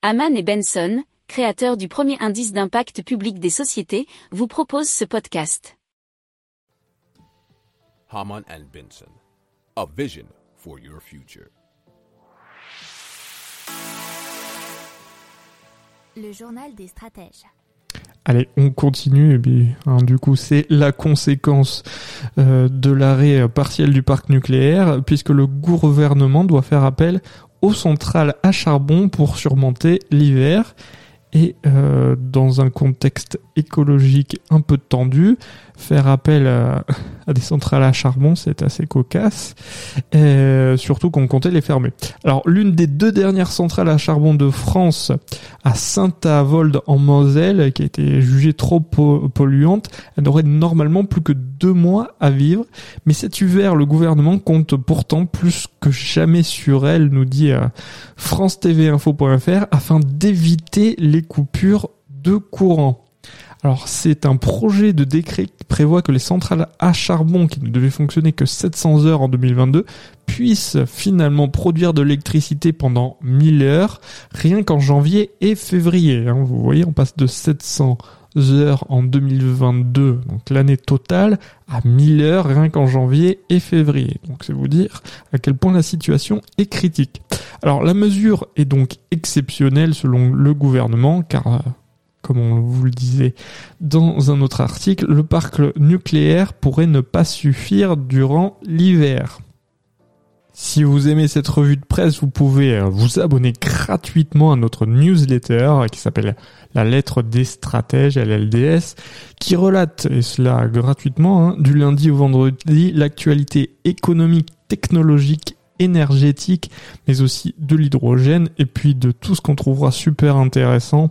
Haman et Benson, créateurs du premier indice d'impact public des sociétés, vous proposent ce podcast. Haman and Benson, a vision for your future. Le journal des stratèges. Allez, on continue. Et puis, hein, du coup, c'est la conséquence euh, de l'arrêt partiel du parc nucléaire, puisque le gouvernement doit faire appel aux centrales à charbon pour surmonter l'hiver. Et euh, dans un contexte écologique un peu tendu, faire appel à, des centrales à charbon, c'est assez cocasse, surtout qu'on comptait les fermer. Alors l'une des deux dernières centrales à charbon de France, à Saint-Avold en Moselle, qui a été jugée trop polluante, elle n'aurait normalement plus que deux mois à vivre, mais cet hiver, le gouvernement compte pourtant plus que jamais sur elle, nous dit euh, France TV Info.fr, afin d'éviter les coupures de courant. Alors c'est un projet de décret qui prévoit que les centrales à charbon qui ne devaient fonctionner que 700 heures en 2022 puissent finalement produire de l'électricité pendant 1000 heures rien qu'en janvier et février. Hein. Vous voyez, on passe de 700 heures en 2022, donc l'année totale, à 1000 heures rien qu'en janvier et février. Donc c'est vous dire à quel point la situation est critique. Alors la mesure est donc exceptionnelle selon le gouvernement car euh, comme on vous le disait dans un autre article, le parc nucléaire pourrait ne pas suffire durant l'hiver. Si vous aimez cette revue de presse, vous pouvez euh, vous abonner gratuitement à notre newsletter qui s'appelle La lettre des stratèges, LLDS, qui relate, et cela gratuitement, hein, du lundi au vendredi, l'actualité économique, technologique énergétique, mais aussi de l'hydrogène et puis de tout ce qu'on trouvera super intéressant